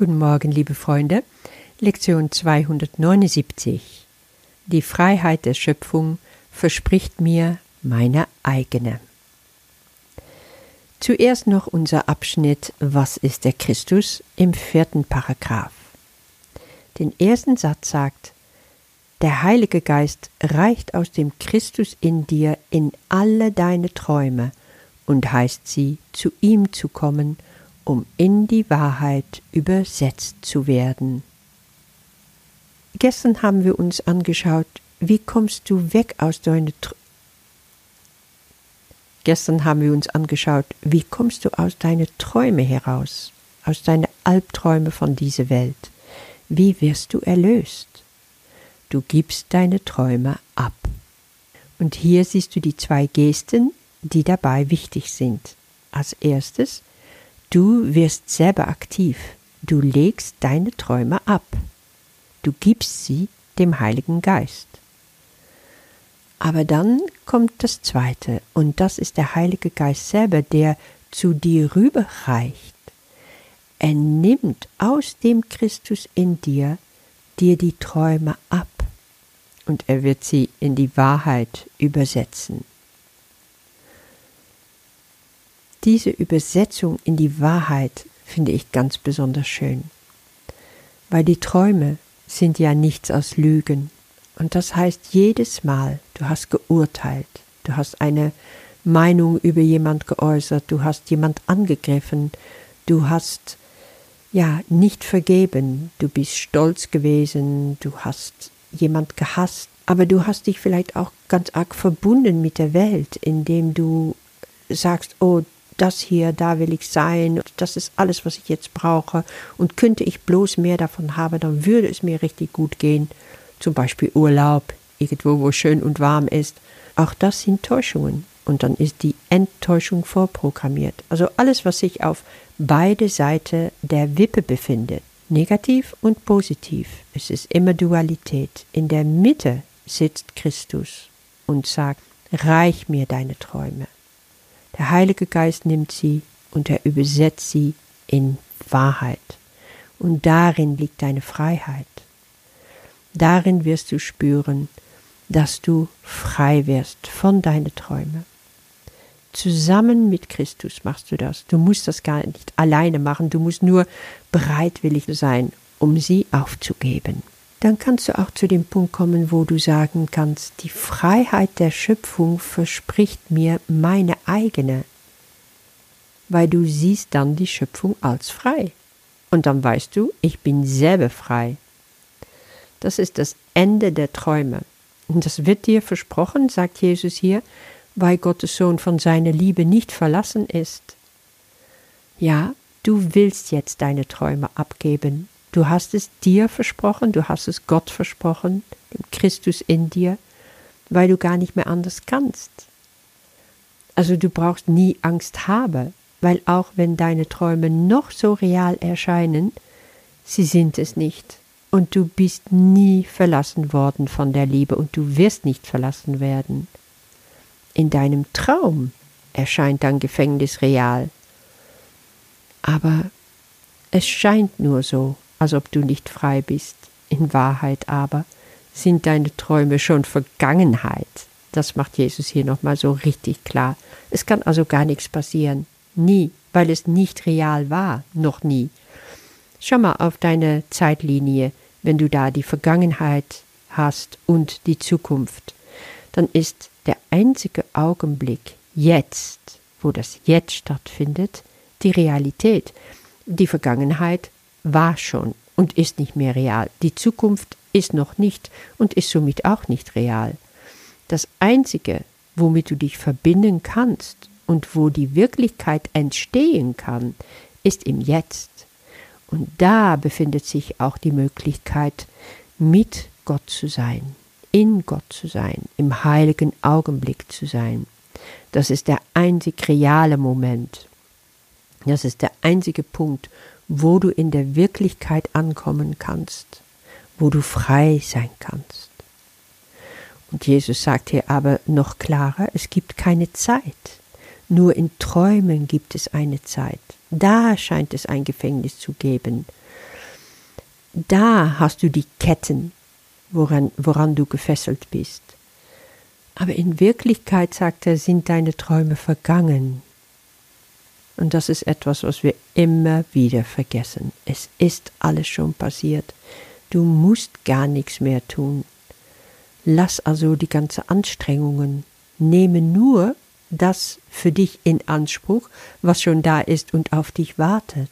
Guten Morgen, liebe Freunde. Lektion 279. Die Freiheit der Schöpfung verspricht mir meine eigene. Zuerst noch unser Abschnitt Was ist der Christus im vierten Paragraph. Den ersten Satz sagt, der Heilige Geist reicht aus dem Christus in dir in alle deine Träume und heißt sie, zu ihm zu kommen um in die Wahrheit übersetzt zu werden. Gestern haben wir uns angeschaut, wie kommst du weg aus deinen Tr Gestern haben wir uns angeschaut, wie kommst du aus deinen Träumen heraus, aus deinen Albträume von dieser Welt. Wie wirst du erlöst? Du gibst deine Träume ab. Und hier siehst du die zwei Gesten, die dabei wichtig sind. Als erstes Du wirst selber aktiv. Du legst deine Träume ab. Du gibst sie dem Heiligen Geist. Aber dann kommt das Zweite, und das ist der Heilige Geist selber, der zu dir rüberreicht. Er nimmt aus dem Christus in dir dir die Träume ab, und er wird sie in die Wahrheit übersetzen. Diese Übersetzung in die Wahrheit finde ich ganz besonders schön, weil die Träume sind ja nichts als Lügen. Und das heißt jedes Mal, du hast geurteilt, du hast eine Meinung über jemand geäußert, du hast jemand angegriffen, du hast ja nicht vergeben, du bist stolz gewesen, du hast jemand gehasst, aber du hast dich vielleicht auch ganz arg verbunden mit der Welt, indem du sagst, oh, das hier, da will ich sein, das ist alles, was ich jetzt brauche. Und könnte ich bloß mehr davon haben, dann würde es mir richtig gut gehen. Zum Beispiel Urlaub, irgendwo, wo schön und warm ist. Auch das sind Täuschungen. Und dann ist die Enttäuschung vorprogrammiert. Also alles, was sich auf beide Seiten der Wippe befindet. Negativ und positiv. Es ist immer Dualität. In der Mitte sitzt Christus und sagt, reich mir deine Träume. Der Heilige Geist nimmt sie und er übersetzt sie in Wahrheit. Und darin liegt deine Freiheit. Darin wirst du spüren, dass du frei wirst von deinen Träumen. Zusammen mit Christus machst du das. Du musst das gar nicht alleine machen, du musst nur bereitwillig sein, um sie aufzugeben dann kannst du auch zu dem Punkt kommen, wo du sagen kannst, die Freiheit der Schöpfung verspricht mir meine eigene, weil du siehst dann die Schöpfung als frei. Und dann weißt du, ich bin selber frei. Das ist das Ende der Träume. Und das wird dir versprochen, sagt Jesus hier, weil Gottes Sohn von seiner Liebe nicht verlassen ist. Ja, du willst jetzt deine Träume abgeben, Du hast es dir versprochen, du hast es Gott versprochen, dem Christus in dir, weil du gar nicht mehr anders kannst. Also du brauchst nie Angst haben, weil auch wenn deine Träume noch so real erscheinen, sie sind es nicht. Und du bist nie verlassen worden von der Liebe und du wirst nicht verlassen werden. In deinem Traum erscheint dein Gefängnis real. Aber es scheint nur so, als ob du nicht frei bist. In Wahrheit aber sind deine Träume schon Vergangenheit. Das macht Jesus hier nochmal so richtig klar. Es kann also gar nichts passieren. Nie, weil es nicht real war. Noch nie. Schau mal auf deine Zeitlinie, wenn du da die Vergangenheit hast und die Zukunft. Dann ist der einzige Augenblick jetzt, wo das Jetzt stattfindet, die Realität. Die Vergangenheit war schon und ist nicht mehr real. Die Zukunft ist noch nicht und ist somit auch nicht real. Das Einzige, womit du dich verbinden kannst und wo die Wirklichkeit entstehen kann, ist im Jetzt. Und da befindet sich auch die Möglichkeit, mit Gott zu sein, in Gott zu sein, im heiligen Augenblick zu sein. Das ist der einzig reale Moment. Das ist der einzige Punkt, wo du in der Wirklichkeit ankommen kannst, wo du frei sein kannst. Und Jesus sagt hier aber noch klarer, es gibt keine Zeit. Nur in Träumen gibt es eine Zeit. Da scheint es ein Gefängnis zu geben. Da hast du die Ketten, woran, woran du gefesselt bist. Aber in Wirklichkeit, sagt er, sind deine Träume vergangen. Und das ist etwas, was wir immer wieder vergessen. Es ist alles schon passiert. Du musst gar nichts mehr tun. Lass also die ganzen Anstrengungen. Nehme nur das für dich in Anspruch, was schon da ist und auf dich wartet.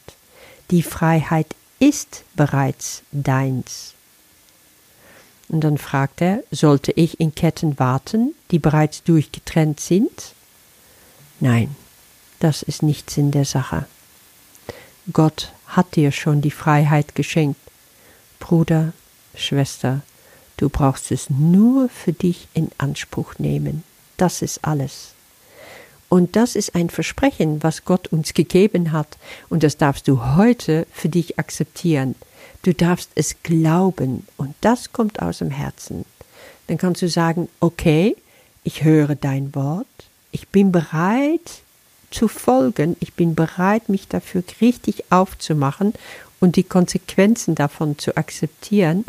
Die Freiheit ist bereits deins. Und dann fragt er, sollte ich in Ketten warten, die bereits durchgetrennt sind? Nein, das ist nichts in der Sache. Gott hat dir schon die Freiheit geschenkt. Bruder, Schwester, du brauchst es nur für dich in Anspruch nehmen. Das ist alles. Und das ist ein Versprechen, was Gott uns gegeben hat, und das darfst du heute für dich akzeptieren. Du darfst es glauben, und das kommt aus dem Herzen. Dann kannst du sagen, okay, ich höre dein Wort, ich bin bereit zu folgen, ich bin bereit, mich dafür richtig aufzumachen und die Konsequenzen davon zu akzeptieren,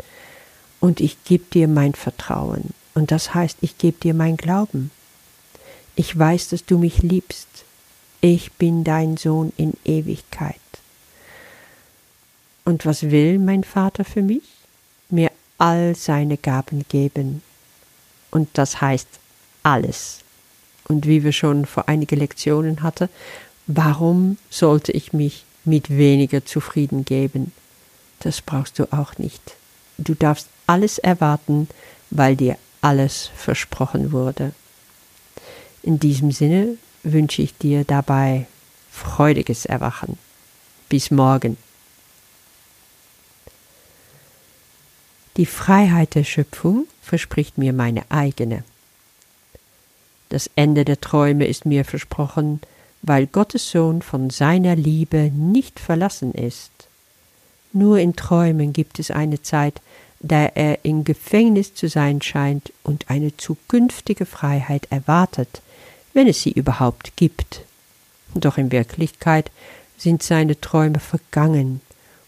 und ich gebe dir mein Vertrauen. Und das heißt, ich gebe dir mein Glauben. Ich weiß, dass du mich liebst. Ich bin dein Sohn in Ewigkeit. Und was will mein Vater für mich? Mir all seine Gaben geben. Und das heißt alles. Und wie wir schon vor einige Lektionen hatten, warum sollte ich mich mit weniger zufrieden geben? Das brauchst du auch nicht. Du darfst alles erwarten, weil dir alles versprochen wurde. In diesem Sinne wünsche ich dir dabei freudiges Erwachen. Bis morgen. Die Freiheit der Schöpfung verspricht mir meine eigene. Das Ende der Träume ist mir versprochen, weil Gottes Sohn von seiner Liebe nicht verlassen ist. Nur in Träumen gibt es eine Zeit, da er im Gefängnis zu sein scheint und eine zukünftige Freiheit erwartet, wenn es sie überhaupt gibt. Doch in Wirklichkeit sind seine Träume vergangen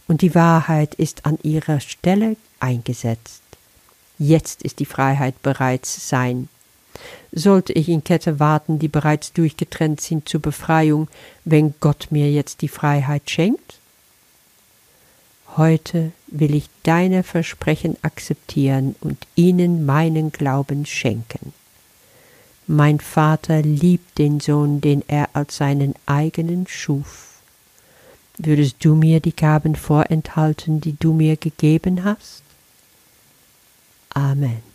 und die Wahrheit ist an ihrer Stelle eingesetzt. Jetzt ist die Freiheit bereits sein. Sollte ich in Kette warten, die bereits durchgetrennt sind zur Befreiung, wenn Gott mir jetzt die Freiheit schenkt? Heute will ich deine Versprechen akzeptieren und ihnen meinen Glauben schenken. Mein Vater liebt den Sohn, den er als seinen eigenen schuf. Würdest du mir die Gaben vorenthalten, die du mir gegeben hast? Amen.